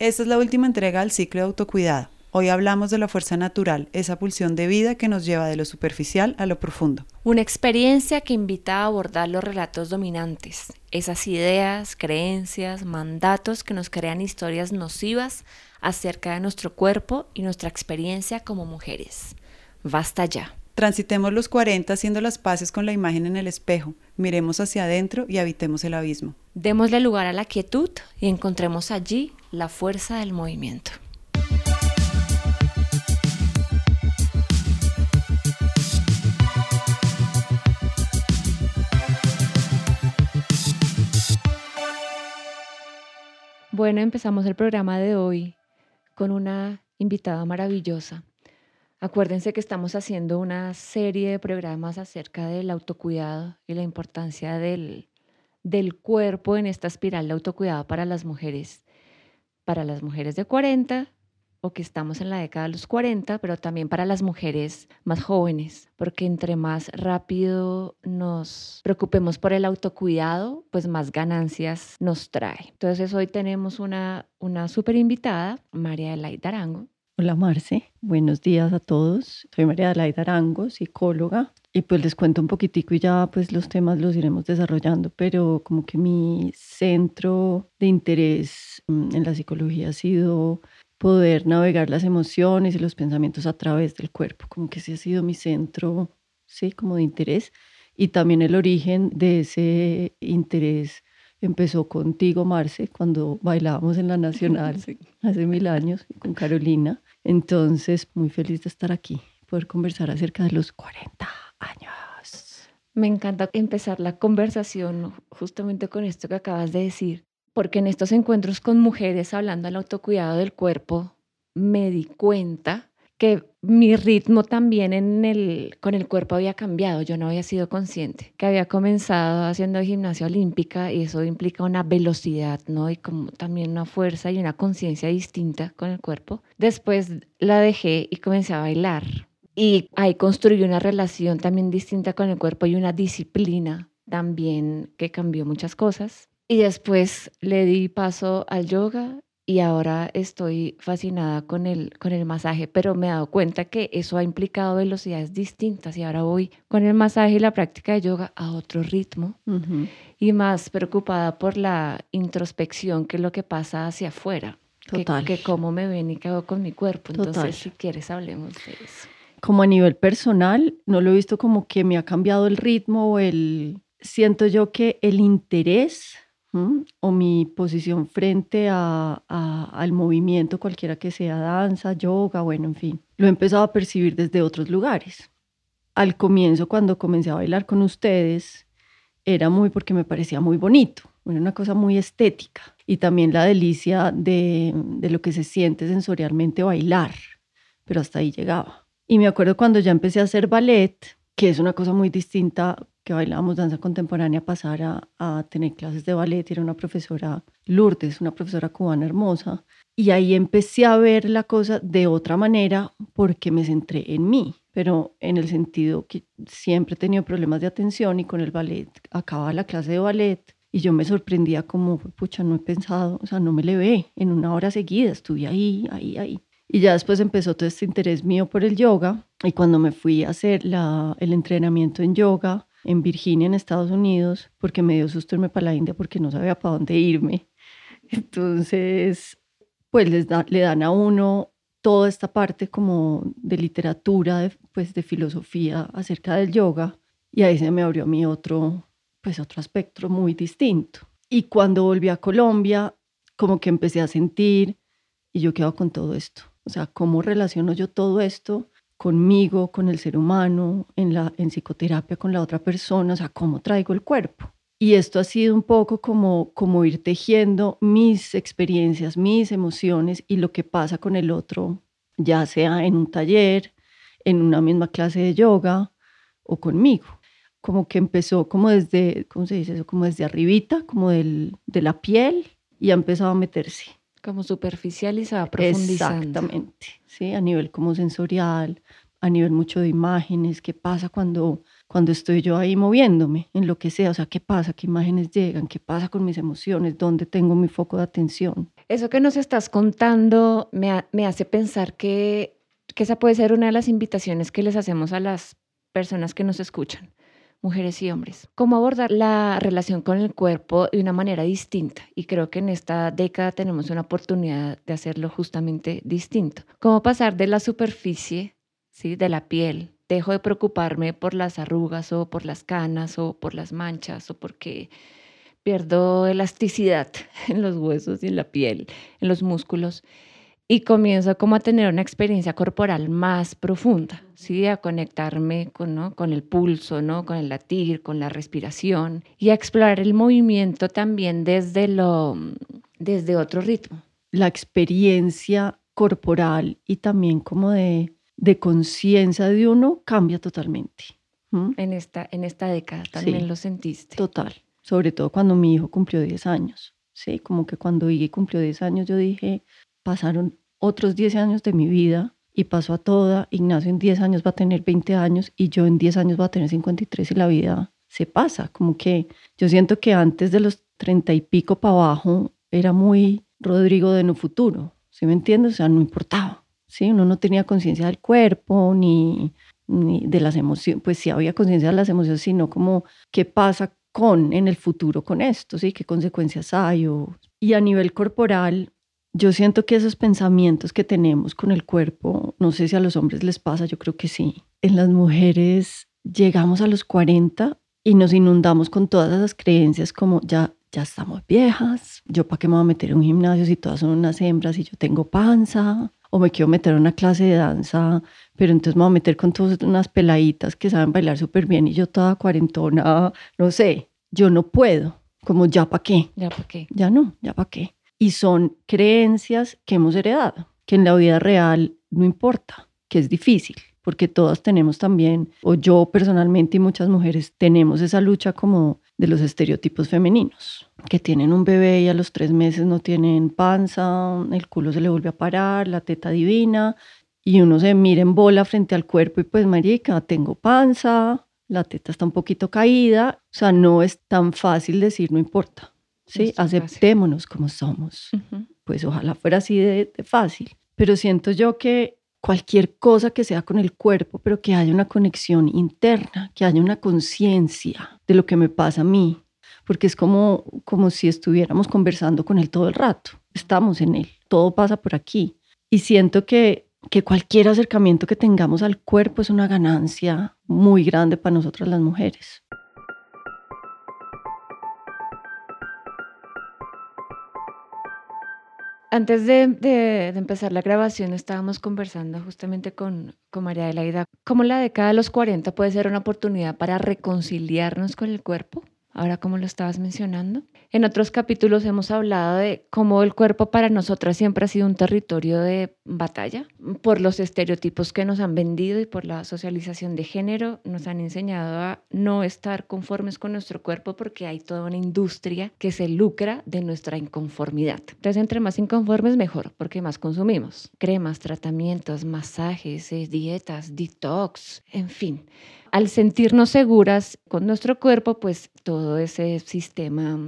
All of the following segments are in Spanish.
Esta es la última entrega del ciclo de autocuidado. Hoy hablamos de la fuerza natural, esa pulsión de vida que nos lleva de lo superficial a lo profundo. Una experiencia que invita a abordar los relatos dominantes, esas ideas, creencias, mandatos que nos crean historias nocivas acerca de nuestro cuerpo y nuestra experiencia como mujeres. Basta ya. Transitemos los 40 haciendo las paces con la imagen en el espejo, miremos hacia adentro y habitemos el abismo. Démosle lugar a la quietud y encontremos allí la fuerza del movimiento. Bueno, empezamos el programa de hoy con una invitada maravillosa. Acuérdense que estamos haciendo una serie de programas acerca del autocuidado y la importancia del, del cuerpo en esta espiral de autocuidado para las mujeres, para las mujeres de 40 o que estamos en la década de los 40, pero también para las mujeres más jóvenes, porque entre más rápido nos preocupemos por el autocuidado, pues más ganancias nos trae. Entonces hoy tenemos una, una súper invitada, María Elaida Arango. Hola Marce, buenos días a todos. Soy María Elaida Arango, psicóloga, y pues les cuento un poquitico y ya pues los temas los iremos desarrollando, pero como que mi centro de interés mm, en la psicología ha sido poder navegar las emociones y los pensamientos a través del cuerpo, como que ese ha sido mi centro, sí, como de interés. Y también el origen de ese interés empezó contigo, Marce, cuando bailábamos en la Nacional hace mil años con Carolina. Entonces, muy feliz de estar aquí, poder conversar acerca de los 40 años. Me encanta empezar la conversación justamente con esto que acabas de decir, porque en estos encuentros con mujeres hablando del autocuidado del cuerpo, me di cuenta que mi ritmo también con el cuerpo había cambiado, yo no había sido consciente, que había comenzado haciendo gimnasia olímpica y eso implica una velocidad, ¿no? Y como también una fuerza y una conciencia distinta con el cuerpo. Después la dejé y comencé a bailar y ahí construí una relación también distinta con el cuerpo y una disciplina también que cambió muchas cosas. Y después le di paso al yoga y ahora estoy fascinada con el, con el masaje, pero me he dado cuenta que eso ha implicado velocidades distintas y ahora voy con el masaje y la práctica de yoga a otro ritmo y más preocupada por la introspección que es lo que pasa hacia afuera. Total. Que, cómo me ven y qué hago con mi cuerpo. Entonces, si quieres, hablemos de eso. Como a nivel personal, no lo he visto como que me ha cambiado el ritmo o el... Siento yo que el interés o mi posición frente a, al movimiento, cualquiera que sea, danza, yoga, bueno, en fin, lo he empezado a percibir desde otros lugares. Al comienzo, cuando comencé a bailar con ustedes, era muy porque me parecía muy bonito, era una cosa muy estética y también la delicia de, de lo que se siente sensorialmente bailar, pero hasta ahí llegaba. Y me acuerdo cuando ya empecé a hacer ballet, que es una cosa muy distinta que bailábamos danza contemporánea, pasar a, a, tener clases de ballet. Era una profesora Lourdes, una profesora cubana hermosa. Y ahí empecé a ver la cosa de otra manera porque me centré en mí, pero en el sentido que siempre he tenido problemas de atención y con el ballet acababa la clase de ballet y yo me sorprendía como, pucha, no he pensado, o sea, no me le ve en una hora seguida, estuve ahí, ahí, ahí. Y ya después empezó todo este interés mío por el yoga y cuando me fui a hacer la, el entrenamiento en yoga, en Virginia, en Estados Unidos, porque me dio susto irme para la India porque no sabía para dónde irme. Entonces, pues les le dan a uno toda esta parte como de literatura, de, pues de filosofía acerca del yoga y ahí se me abrió mí otro, pues otro aspecto muy distinto. Y cuando volví a Colombia, como que empecé a sentir, y yo quedo con todo esto, o sea, cómo relaciono yo todo esto conmigo, con el ser humano, en, la, en psicoterapia con la otra persona, o sea, cómo traigo el cuerpo. Y esto ha sido un poco como, como ir tejiendo mis experiencias, mis emociones y lo que pasa con el otro, ya sea en un taller, en una misma clase de yoga o conmigo. Como que empezó como desde, ¿cómo se dice eso? Como desde arribita, como del, de la piel y ha empezado a meterse. Como superficial y se va profundizando. Exactamente, sí, a nivel como sensorial, a nivel mucho de imágenes, qué pasa cuando, cuando estoy yo ahí moviéndome, en lo que sea, o sea, qué pasa, qué imágenes llegan, qué pasa con mis emociones, dónde tengo mi foco de atención. Eso que nos estás contando me, me hace pensar que, que esa puede ser una de las invitaciones que les hacemos a las personas que nos escuchan mujeres y hombres. Cómo abordar la relación con el cuerpo de una manera distinta. Y creo que en esta década tenemos una oportunidad de hacerlo justamente distinto. Cómo pasar de la superficie, ¿sí? de la piel. Dejo de preocuparme por las arrugas o por las canas o por las manchas o porque pierdo elasticidad en los huesos y en la piel, en los músculos y comienzo como a tener una experiencia corporal más profunda, ¿sí? a conectarme con, ¿no? con el pulso, ¿no? con el latir, con la respiración y a explorar el movimiento también desde, lo, desde otro ritmo. La experiencia corporal y también como de, de conciencia de uno cambia totalmente. En, esta, en esta década también lo sentiste. Total, sobre todo cuando mi hijo cumplió 10 años. Sí, como que cuando Iggy cumplió 10 años yo dije, pasaron otros 10 años de mi vida y pasó a toda. Ignacio en 10 años va a tener 20 años y yo en 10 años va a tener 53 y la vida se pasa. Como que yo siento que antes de los 30 y pico para abajo era muy Rodrigo de no futuro. ¿Sí me entiendes? O sea, no importaba. ¿sí? Uno no tenía conciencia del cuerpo ni, ni de las emociones. Pues sí había conciencia de las emociones, sino como qué pasa con en el futuro con esto, ¿sí? ¿Qué consecuencias hay? O... Y a nivel corporal, yo siento que esos pensamientos que tenemos con el cuerpo, no sé si a los hombres les pasa, yo creo que sí. En las mujeres llegamos a los 40 y nos inundamos con todas esas creencias como ya ya estamos viejas, yo para qué me voy a meter en un gimnasio si todas son unas hembras y yo tengo panza, o me quiero meter en una clase de danza, pero entonces me voy a meter con todas unas peladitas que saben bailar súper bien y yo toda cuarentona, no sé, yo no puedo, como ya para qué. Ya para qué. Ya no, ya para qué y son creencias que hemos heredado, que en la vida real no importa, que es difícil, porque todas tenemos también, o yo personalmente y muchas mujeres tenemos esa lucha como de los estereotipos femeninos, que tienen un bebé y a los tres meses no tienen panza, el culo se le vuelve a parar, la teta divina, y uno se mira en bola frente al cuerpo y pues marica, tengo panza, la teta está un poquito caída, o sea, no es tan fácil decir no importa. ¿Sí? Aceptémonos como somos. Pues ojalá fuera así de, fácil. Pero siento yo que cualquier cosa que sea con el cuerpo, pero que haya una conexión interna, que haya una conciencia de lo que me pasa a mí, porque es como, como si estuviéramos conversando con él todo el rato, estamos en él, todo pasa por aquí. Y siento que, que cualquier acercamiento que tengamos al cuerpo es una ganancia muy grande para nosotras las mujeres. Antes de, empezar la grabación estábamos conversando justamente con, con María Adelaida cómo la década de los 40 puede ser una oportunidad para reconciliarnos con el cuerpo ahora como lo estabas mencionando. En otros capítulos hemos hablado de cómo el cuerpo para nosotras siempre ha sido un territorio de batalla por los estereotipos que nos han vendido y por la socialización de género. Nos han enseñado a no estar conformes con nuestro cuerpo porque hay toda una industria que se lucra de nuestra inconformidad. Entonces, entre más inconformes, mejor, porque más consumimos. Cremas, tratamientos, masajes, eh, dietas, detox, en fin al sentirnos seguras con nuestro cuerpo, pues todo ese sistema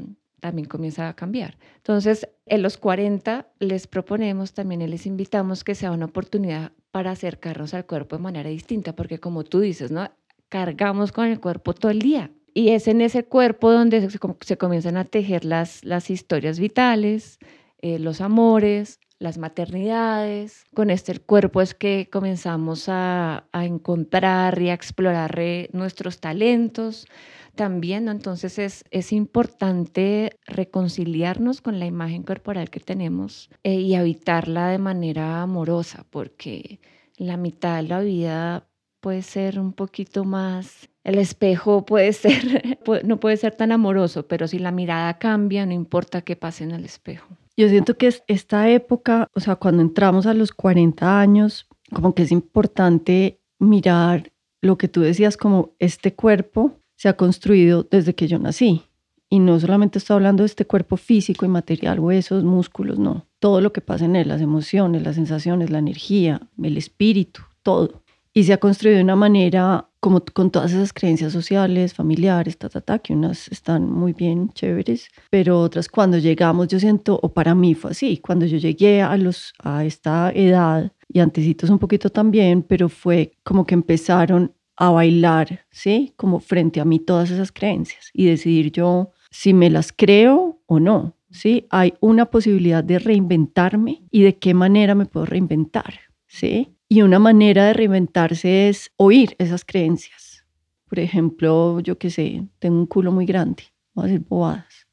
también comienza a cambiar. Entonces, en los 40 les proponemos, también les invitamos que sea una oportunidad para acercarnos al cuerpo de manera distinta, porque como tú dices, ¿no? Cargamos con el cuerpo todo el día. Y es en ese cuerpo donde se, comienzan a tejer las, las historias vitales, eh, los amores, las maternidades. Con este cuerpo es que comenzamos a, encontrar y a explorar eh, nuestros talentos también. Entonces es, es importante reconciliarnos con la imagen corporal que tenemos eh, y habitarla de manera amorosa, porque la mitad de la vida puede ser un poquito más el espejo puede ser, no puede ser tan amoroso, pero si la mirada cambia, no importa qué pase en el espejo. Yo siento que esta época, o sea, cuando entramos a los 40 años, como que es importante mirar lo que tú decías, como este cuerpo se ha construido desde que yo nací. Y no solamente estoy hablando de este cuerpo físico y material, huesos, músculos, no. Todo lo que pasa en él, las emociones, las sensaciones, la energía, el espíritu, todo. Y se ha construido de una manera como con todas esas creencias sociales, familiares, ta, ta, ta, que unas están muy bien chéveres, pero otras cuando llegamos, yo siento, o para mí fue así, cuando yo llegué a, los, a esta edad, y antecitos un poquito también, pero fue como que empezaron a bailar, ¿sí? Como frente a mí todas esas creencias y decidir yo si me las creo o no, ¿sí? Hay una posibilidad de reinventarme y de qué manera me puedo reinventar, ¿sí? Y una manera de reinventarse es oír esas creencias. Por ejemplo, yo qué sé, tengo un culo muy grande, voy a decir bobadas.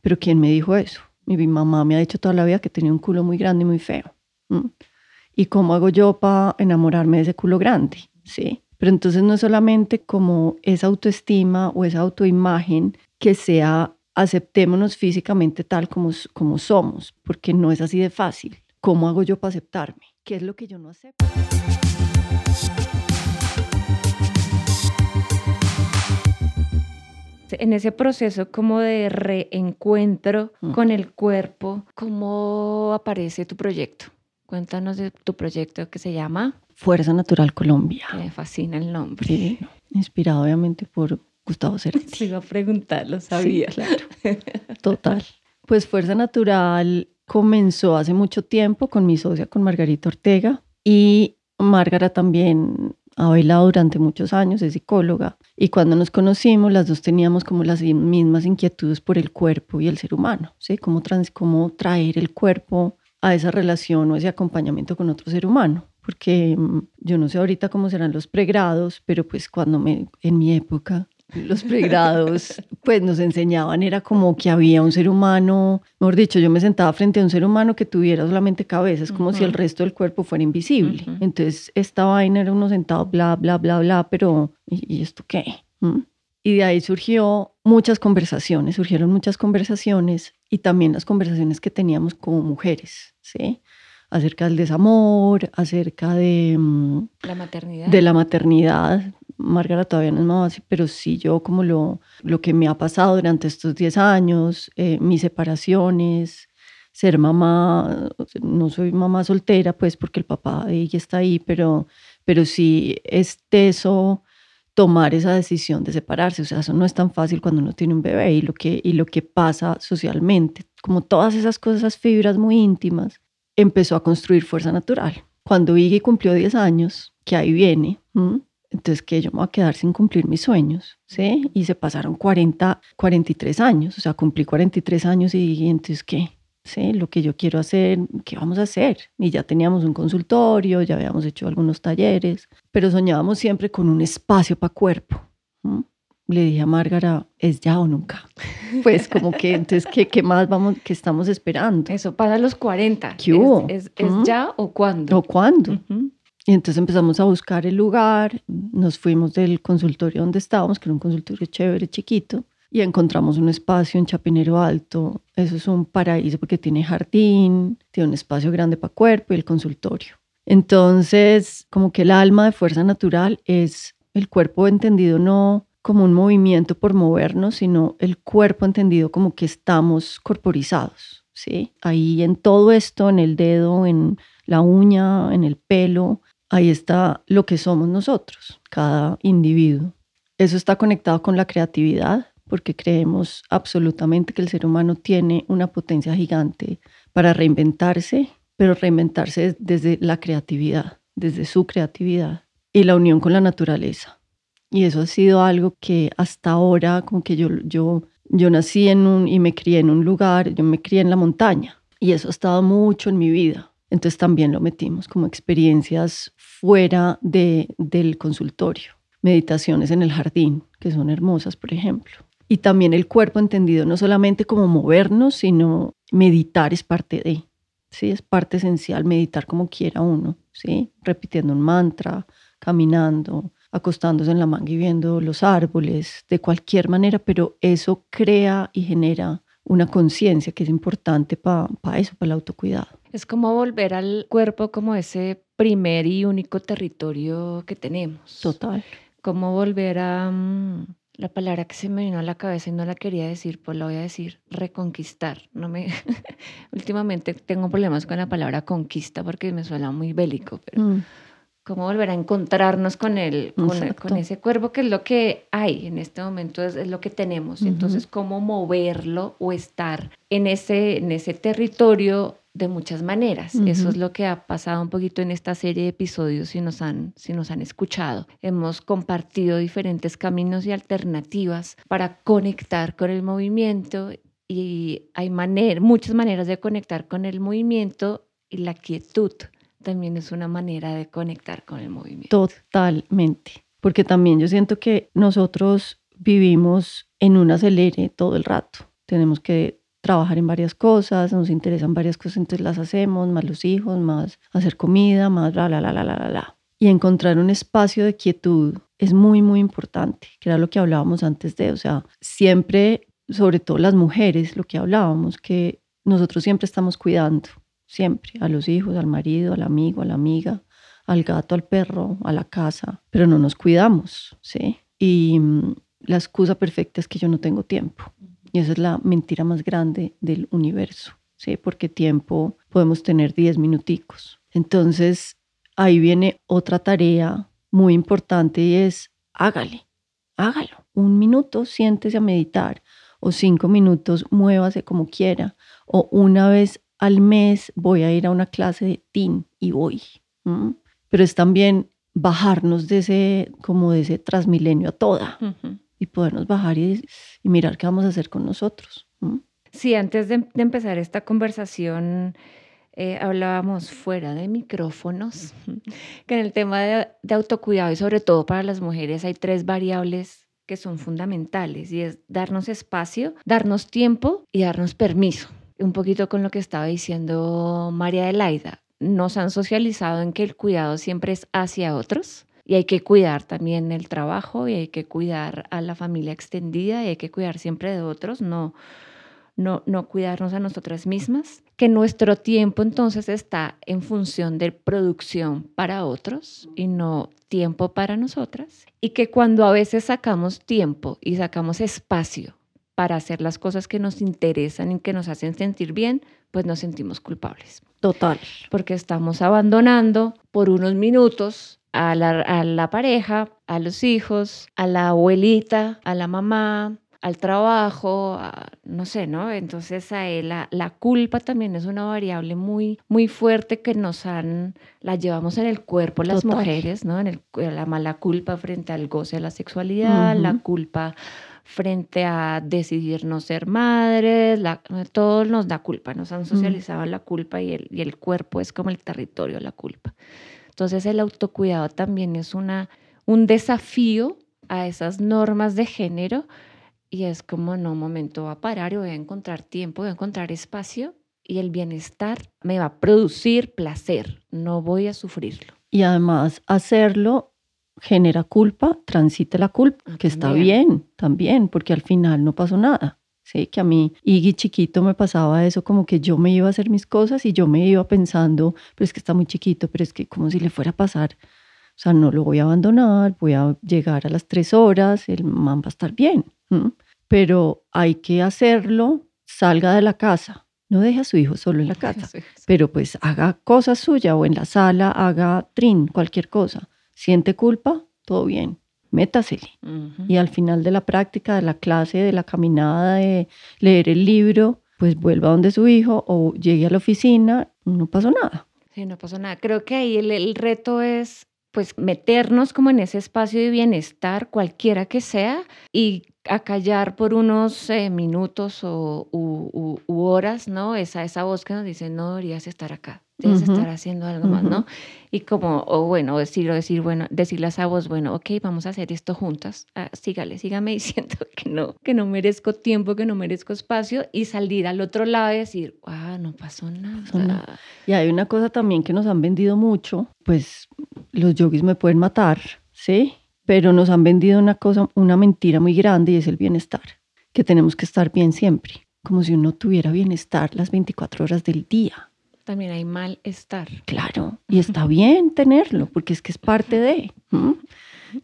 Pero ¿quién me dijo eso? Mi mamá me ha dicho toda la vida que tenía un culo muy grande y muy feo. ¿Y cómo hago yo para enamorarme de ese culo grande? ¿Sí? Pero entonces no es solamente como esa autoestima o esa autoimagen que sea aceptémonos físicamente tal como somos, porque no es así de fácil. ¿Cómo hago yo para aceptarme? ¿Qué es lo que yo no acepto? En ese proceso como de reencuentro mm. con el cuerpo, ¿cómo aparece tu proyecto? Cuéntanos de tu proyecto que se llama Fuerza Natural Colombia. Me fascina el nombre. Sí, inspirado obviamente por Gustavo Cerati. Se iba a preguntar, lo sabía. claro. Total. Pues Fuerza Natural comenzó hace mucho tiempo con mi socia, con Margarita Ortega, y Márgara también ha bailado durante muchos años, es psicóloga, y cuando nos conocimos las dos teníamos como las mismas inquietudes por el cuerpo y el ser humano, ¿sí? Cómo, cómo traer el cuerpo a esa relación o ese acompañamiento con otro ser humano, porque mm, yo no sé ahorita cómo serán los pregrados, pero pues cuando me, en mi época los pregrados, pues nos enseñaban, era como que había un ser humano, mejor dicho, yo me sentaba frente a un ser humano que tuviera solamente cabeza, es como si el resto del cuerpo fuera invisible. Entonces, esta vaina era uno sentado, bla, bla, bla, bla, pero ¿y, esto qué? ¿Mm? Y de ahí surgió muchas conversaciones, surgieron muchas conversaciones y también las conversaciones que teníamos como mujeres, ¿sí? Acerca del desamor, acerca de... Mm, la maternidad. De la maternidad, Margarita todavía no es mamá, pero sí yo como lo, lo que me ha pasado durante estos 10 años, eh, mis separaciones, ser mamá, no soy mamá soltera, pues porque el papá de ella está ahí, pero, pero sí es teso tomar esa decisión de separarse, o sea, eso no es tan fácil cuando uno tiene un bebé y lo que, y lo que pasa socialmente, como todas esas cosas, esas fibras muy íntimas, empezó a construir fuerza natural. Cuando Iggy cumplió 10 años, que ahí viene, entonces que yo me voy a quedar sin cumplir mis sueños, ¿sí? Y se pasaron 40, 43 años, o sea, cumplí 43 años y, entonces, ¿qué? ¿Sí? Lo que yo quiero hacer, ¿qué vamos a hacer? Y ya teníamos un consultorio, ya habíamos hecho algunos talleres, pero soñábamos siempre con un espacio para cuerpo. Le dije a Márgara, ¿es ya o nunca? Pues como que, entonces, ¿qué, qué más vamos, qué estamos esperando? Eso pasa a los 40. ¿Qué hubo? ¿Es, es, ya o cuándo? ¿O cuándo? Y entonces empezamos a buscar el lugar, nos fuimos del consultorio donde estábamos, que era un consultorio chévere, chiquito, y encontramos un espacio en Chapinero Alto. Eso es un paraíso porque tiene jardín, tiene un espacio grande para cuerpo y el consultorio. Entonces, como que el alma de fuerza natural es el cuerpo entendido no como un movimiento por movernos, sino el cuerpo entendido como que estamos corporizados, ¿sí? Ahí en todo esto, en el dedo, en la uña, en el pelo, ahí está lo que somos nosotros, cada individuo. Eso está conectado con la creatividad, porque creemos absolutamente que el ser humano tiene una potencia gigante para reinventarse, pero reinventarse desde la creatividad, desde su creatividad y la unión con la naturaleza. Y eso ha sido algo que hasta ahora, como que yo, yo, yo nací en un y me crié en un lugar, yo me crié en la montaña y eso ha estado mucho en mi vida. Entonces también lo metimos como experiencias fuera de, del consultorio. Meditaciones en el jardín, que son hermosas, por ejemplo. Y también el cuerpo entendido no solamente como movernos, sino meditar es parte de. ¿sí? Es parte esencial meditar como quiera uno, ¿sí? repitiendo un mantra, caminando, acostándose en la manga y viendo los árboles, de cualquier manera, pero eso crea y genera una conciencia que es importante para eso, para el autocuidado. Es como volver al cuerpo como ese primer y único territorio que tenemos. Total. Como volver a mm, la palabra que se me vino a la cabeza y no la quería decir, pues la voy a decir, reconquistar. No me últimamente tengo problemas con la palabra conquista porque me suena muy bélico, pero mm. cómo volver a encontrarnos con, el, con, ese cuerpo que es lo que hay en este momento, es, lo que tenemos. Entonces, cómo moverlo o estar en ese, en ese territorio de muchas maneras. Eso es lo que ha pasado un poquito en esta serie de episodios si nos han, si nos han escuchado. Hemos compartido diferentes caminos y alternativas para conectar con el movimiento y hay muchas maneras de conectar con el movimiento y la quietud también es una manera de conectar con el movimiento. Totalmente, porque también yo siento que nosotros vivimos en un acelere todo el rato. Tenemos que trabajar en varias cosas, nos interesan varias cosas, entonces las hacemos, más los hijos, más hacer comida, más bla, bla, bla, bla, bla, bla. Y encontrar un espacio de quietud es muy, muy importante, que era lo que hablábamos antes de, o sea, siempre, sobre todo las mujeres, lo que hablábamos, que nosotros siempre estamos cuidando siempre, a los hijos, al marido, al amigo, a la amiga, al gato, al perro, a la casa, pero no nos cuidamos, ¿sí? Y mm, la excusa perfecta es que yo no tengo tiempo. Y esa es la mentira más grande del universo, ¿sí? Porque tiempo podemos tener 10 minuticos. Entonces, ahí viene otra tarea muy importante y es hágale, hágalo. Un minuto siéntese a meditar o cinco minutos muévase como quiera o una vez al mes voy a ir a una clase de TIN y voy. Pero es también bajarnos de ese, como de ese transmilenio a toda y podernos bajar y, mirar qué vamos a hacer con nosotros. Sí, antes de, empezar esta conversación, eh, hablábamos fuera de micrófonos, que en el tema de, de, autocuidado y sobre todo para las mujeres hay tres variables que son fundamentales y es darnos espacio, darnos tiempo y darnos permiso un poquito con lo que estaba diciendo María Elaida, nos han socializado en que el cuidado siempre es hacia otros y hay que cuidar también el trabajo y hay que cuidar a la familia extendida y hay que cuidar siempre de otros, no, no, no cuidarnos a nosotras mismas, que nuestro tiempo entonces está en función de producción para otros y no tiempo para nosotras y que cuando a veces sacamos tiempo y sacamos espacio para hacer las cosas que nos interesan y que nos hacen sentir bien, pues nos sentimos culpables. Total. Porque estamos abandonando por unos minutos a la, pareja, a los hijos, a la abuelita, a la mamá, al trabajo, no sé, ¿no? Entonces a él la, la, culpa también es una variable muy, muy fuerte que nos han, la llevamos en el cuerpo las mujeres, ¿no? En el, la mala culpa frente al goce de la sexualidad, la culpa frente a decidir no ser madres, la, todo nos da culpa, nos han socializado la culpa y el, y el cuerpo es como el territorio de la culpa. Entonces el autocuidado también es una, un desafío a esas normas de género y es como, no, un momento, va a parar y voy a encontrar tiempo, voy a encontrar espacio y el bienestar me va a producir placer, no voy a sufrirlo. Y además hacerlo genera culpa, transite la culpa, ah, que está bien también, porque al final no pasó nada. Sí, que a mí, Iggy chiquito, me pasaba eso como que yo me iba a hacer mis cosas y yo me iba pensando, pero es que está muy chiquito, pero es que como si le fuera a pasar. O sea, no lo voy a abandonar, voy a llegar a las tres horas, el man va a estar bien. Pero hay que hacerlo, salga de la casa, no deje a su hijo solo en la casa, pero pues haga cosas suyas o en la sala, haga trin, cualquier cosa. Siente culpa, todo bien, métasele. Y al final de la práctica, de la clase, de la caminada, de leer el libro, pues vuelva donde su hijo o llegue a la oficina, no pasó nada. Sí, no pasó nada. Creo que ahí el, reto es pues meternos como en ese espacio de bienestar, cualquiera que sea, y acallar por unos eh, minutos o u, horas, ¿no? Esa, esa voz que nos dice, no deberías estar acá, debes estar haciendo algo más, ¿no? Y como, o bueno, decir, decir, bueno, decirle a esa voz, bueno, ok, vamos a hacer esto juntas, ah, sígale, sígame diciendo que no, que no merezco tiempo, que no merezco espacio, y salir al otro lado y decir, ah, no pasó nada. Y hay una cosa también que nos han vendido mucho, pues los yogis me pueden matar, ¿sí? Pero nos han vendido una cosa, una mentira muy grande y es el bienestar, que tenemos que estar bien siempre, como si uno tuviera bienestar las 24 horas del día también hay malestar. Claro, y está bien tenerlo, porque es que es parte de.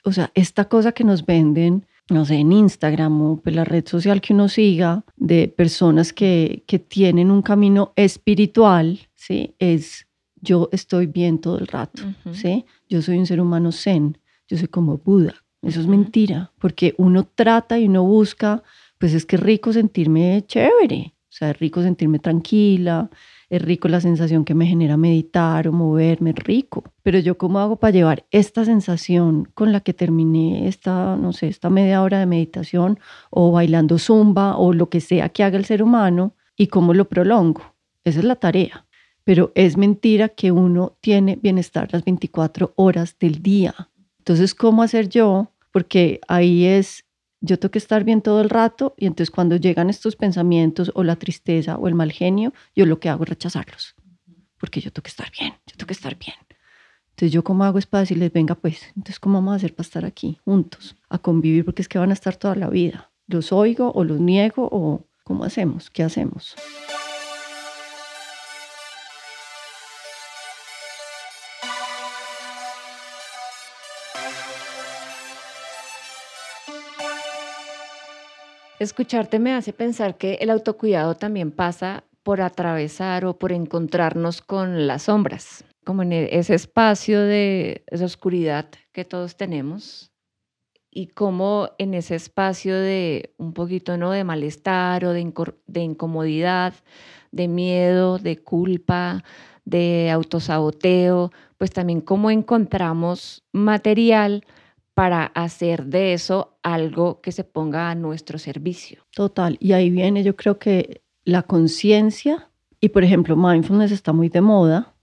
O sea, esta cosa que nos venden, no sé, en Instagram o pues la red social que uno siga, de personas que, que tienen un camino espiritual, ¿sí? Es yo estoy bien todo el rato, ¿sí? Yo soy un ser humano zen, yo soy como Buda. Eso es mentira, porque uno trata y uno busca, pues es que es rico sentirme chévere, o sea, es rico sentirme tranquila, es rico la sensación que me genera meditar o moverme, es rico. Pero yo cómo hago para llevar esta sensación con la que terminé esta, no sé, esta media hora de meditación o bailando zumba o lo que sea que haga el ser humano y cómo lo prolongo. Esa es la tarea. Pero es mentira que uno tiene bienestar las 24 horas del día. Entonces, ¿cómo hacer yo? Porque ahí es yo tengo que estar bien todo el rato y entonces cuando llegan estos pensamientos o la tristeza o el mal genio, yo lo que hago es rechazarlos, porque yo tengo que estar bien, yo tengo que estar bien. Entonces yo como hago es para decirles, venga pues, entonces ¿cómo vamos a hacer para estar aquí juntos, a convivir? Porque es que van a estar toda la vida. ¿Los oigo o los niego o cómo hacemos? ¿Qué hacemos? Escucharte me hace pensar que el autocuidado también pasa por atravesar o por encontrarnos con las sombras, como en e, ese espacio de oscuridad que todos tenemos y como en ese espacio de un poquito ¿no? de malestar o de, de incomodidad, de miedo, de culpa, de autosaboteo, pues también cómo encontramos material para hacer de eso algo que se ponga a nuestro servicio. Total, y ahí viene yo creo que la conciencia, y por ejemplo, mindfulness está muy de moda,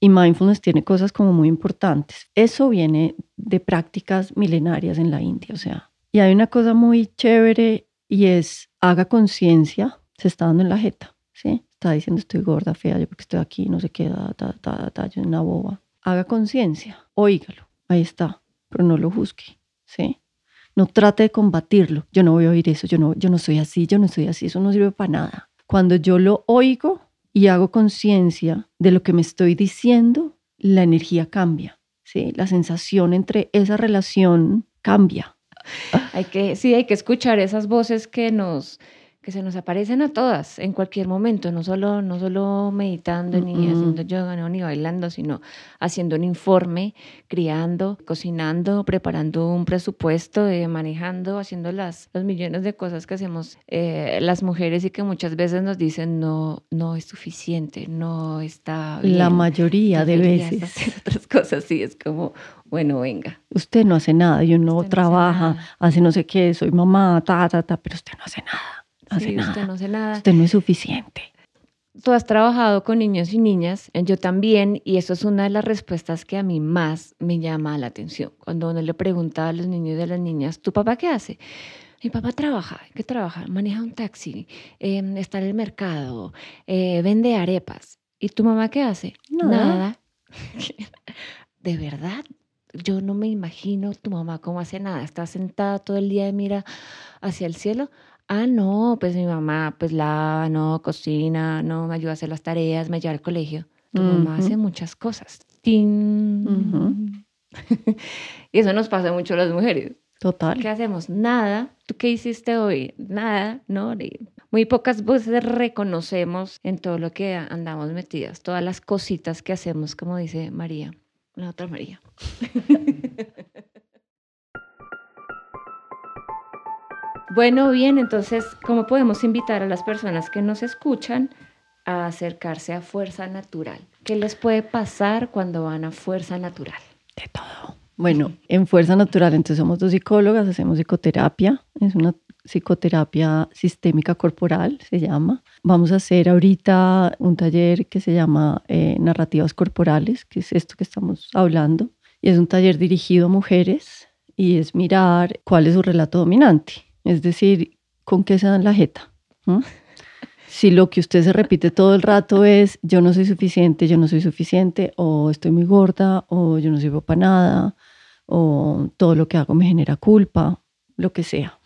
y mindfulness tiene cosas como muy importantes. Eso viene de prácticas milenarias en la India, o sea, y hay una cosa muy chévere y es haga conciencia, se está dando en la jeta, ¿sí? Está diciendo estoy gorda, fea, yo porque estoy aquí, no sé qué, da, da, da, da, yo una boba. Haga conciencia, oígalo, ahí está pero no lo juzgue, ¿sí? No trate de combatirlo. Yo no voy a oír eso, yo no, yo no soy así, yo no soy así, eso no sirve para nada. Cuando yo lo oigo y hago conciencia de lo que me estoy diciendo, la energía cambia, ¿sí? La sensación entre esa relación cambia. Hay que, sí, hay que escuchar esas voces que nos, que se nos aparecen a todas en cualquier momento, no solo, no solo meditando, ni haciendo yoga, no, ni bailando, sino haciendo un informe, criando, cocinando, preparando un presupuesto, eh, manejando, haciendo las, los millones de cosas que hacemos eh, las mujeres y que muchas veces nos dicen no, no es suficiente, no está bien. La mayoría de veces. Hacer otras cosas, sí, es como, bueno, venga. Usted no hace nada, yo no trabaja, hace no sé qué, soy mamá, ta, ta, ta, pero usted no hace nada usted no hace nada. Usted no es suficiente. Tú has trabajado con niños y niñas, yo también, y eso es una de las respuestas que a mí más me llama la atención. Cuando uno le pregunta a los niños y a las niñas, ¿tu papá qué hace? Mi papá trabaja, ¿qué trabaja? Maneja un taxi, em, está en el mercado, eh, vende arepas. ¿Y tu mamá qué hace? Nada. ¿De verdad? Yo no me imagino tu mamá cómo hace nada. Está sentada todo el día y mira hacia el cielo. Ah, no, pues mi mamá pues lava, no, cocina, no, me ayuda a hacer las tareas, me lleva al colegio. Tu mamá hace muchas cosas. y eso nos pasa mucho a las mujeres. Total. ¿Qué hacemos? Nada. ¿Tú qué hiciste hoy? Nada, ¿no? Muy pocas veces reconocemos en todo lo que andamos metidas, todas las cositas que hacemos, como dice María, la otra María. Bueno, bien, entonces, ¿cómo podemos invitar a las personas que nos escuchan a acercarse a Fuerza Natural? ¿Qué les puede pasar cuando van a Fuerza Natural? De todo. Bueno, en Fuerza Natural, entonces somos dos psicólogas, hacemos psicoterapia, es una psicoterapia sistémica corporal, se llama. Vamos a hacer ahorita un taller que se llama eh, Narrativas Corporales, que es esto que estamos hablando, y es un taller dirigido a mujeres y es mirar cuál es su relato dominante es decir, ¿con qué se dan la jeta? Si lo que usted se repite todo el rato es yo no soy suficiente, yo no soy suficiente, o estoy muy gorda, o yo no sirvo para nada, o todo lo que hago me genera culpa, lo que sea.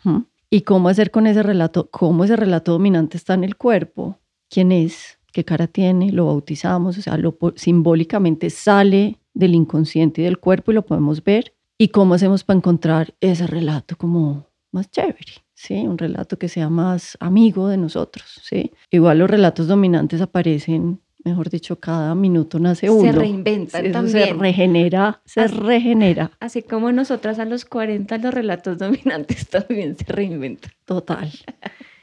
¿Y cómo hacer con ese relato? ¿Cómo ese relato dominante está en el cuerpo? ¿Quién es? ¿Qué cara tiene? Lo bautizamos, o sea, lo, simbólicamente sale del inconsciente y del cuerpo y lo podemos ver. ¿Y cómo hacemos para encontrar ese relato como más chévere, ¿sí? Un relato que sea más amigo de nosotros, ¿sí? Igual los relatos dominantes aparecen mejor dicho, cada minuto nace uno. Se reinventa también. Se regenera, se regenera. Así como nosotras a los 40 los relatos dominantes también se reinventan. Total.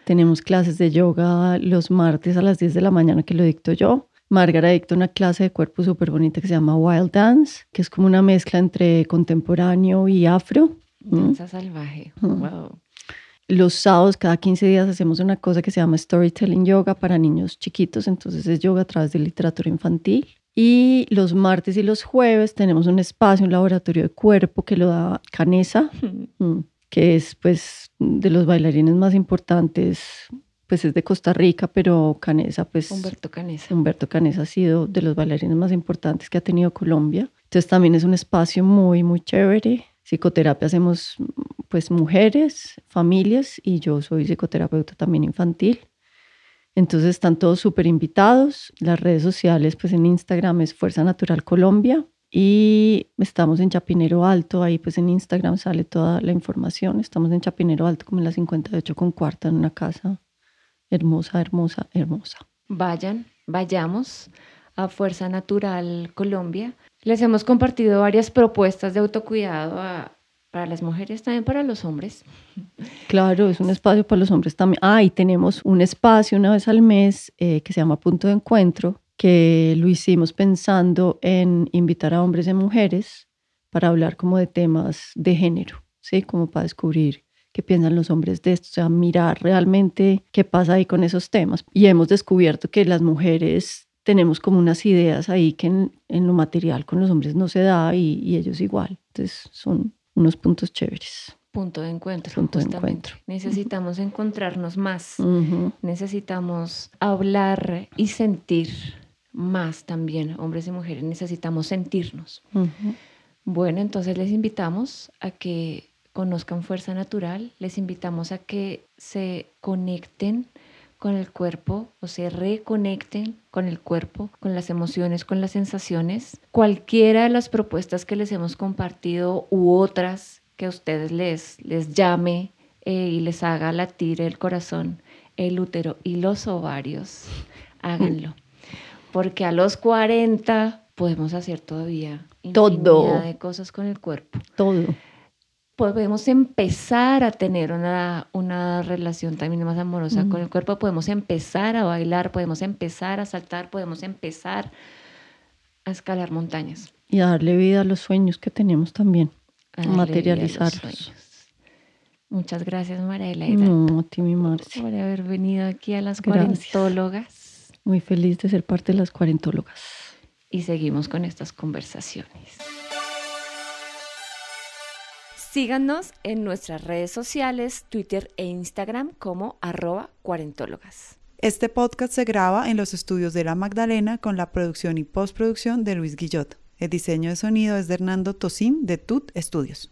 Tenemos clases de yoga los martes a las 10 de la mañana que lo dicto yo. Margarita dicta una clase de cuerpo súper bonita que se llama Wild Dance, que es como una mezcla entre contemporáneo y afro. Danza salvaje. Wow. Los sábados, cada 15 días, hacemos una cosa que se llama Storytelling Yoga para niños chiquitos. Entonces es yoga a través de literatura infantil. Y los martes y los jueves tenemos un espacio, un laboratorio de cuerpo que lo da Canesa, mm, que es pues de los bailarines más importantes, pues es de Costa Rica, pero Canesa pues... Humberto Canesa. Humberto Canesa ha sido de los bailarines más importantes que ha tenido Colombia. Entonces también es un espacio muy, muy chévere. Psicoterapia hacemos pues mujeres, familias y yo soy psicoterapeuta también infantil. Entonces están todos súper invitados. Las redes sociales, pues en Instagram es Fuerza Natural Colombia y estamos en Chapinero Alto. Ahí pues en Instagram sale toda la información. Estamos en Chapinero Alto como en la 58 con cuarta en una casa hermosa, hermosa, hermosa. Vayan, vayamos a Fuerza Natural Colombia. Les hemos compartido varias propuestas de autocuidado a, para las mujeres, también para los hombres. Claro, es un espacio para los hombres también. Ah, y tenemos un espacio una vez al mes eh, que se llama Punto de Encuentro, que lo hicimos pensando en invitar a hombres y mujeres para hablar como de temas de género, ¿sí? Como para descubrir qué piensan los hombres de esto, o sea, mirar realmente qué pasa ahí con esos temas. Y hemos descubierto que las mujeres tenemos como unas ideas ahí que en, lo material con los hombres no se da y, y ellos igual. Entonces son unos puntos chéveres. Punto de encuentro. Punto de encuentro. Necesitamos encontrarnos más. Necesitamos hablar y sentir más también, hombres y mujeres. Necesitamos sentirnos. Bueno, entonces les invitamos a que conozcan Fuerza Natural, les invitamos a que se conecten con el cuerpo o se reconecten con el cuerpo, con las emociones, con las sensaciones. Cualquiera de las propuestas que les hemos compartido u otras que a ustedes les, les llame eh, y les haga latir el corazón, el útero y los ovarios, háganlo. Porque a los 40 podemos hacer todavía todo de cosas con el cuerpo. Todo podemos empezar a tener una, una relación también más amorosa con el cuerpo, podemos empezar a bailar, podemos empezar a saltar, podemos empezar a escalar montañas. Y a darle vida a los sueños que tenemos también, a materializarlos. Muchas gracias, María No, a ti, mi Marcia. Por haber venido aquí a las cuarentólogas. Muy feliz de ser parte de las cuarentólogas. Y seguimos con estas conversaciones. Síganos en nuestras redes sociales, Twitter e Instagram como arroba cuarentólogas. Este podcast se graba en los estudios de La Magdalena con la producción y postproducción de Luis Guillot. El diseño de sonido es de Hernando Tosín de Tut Studios.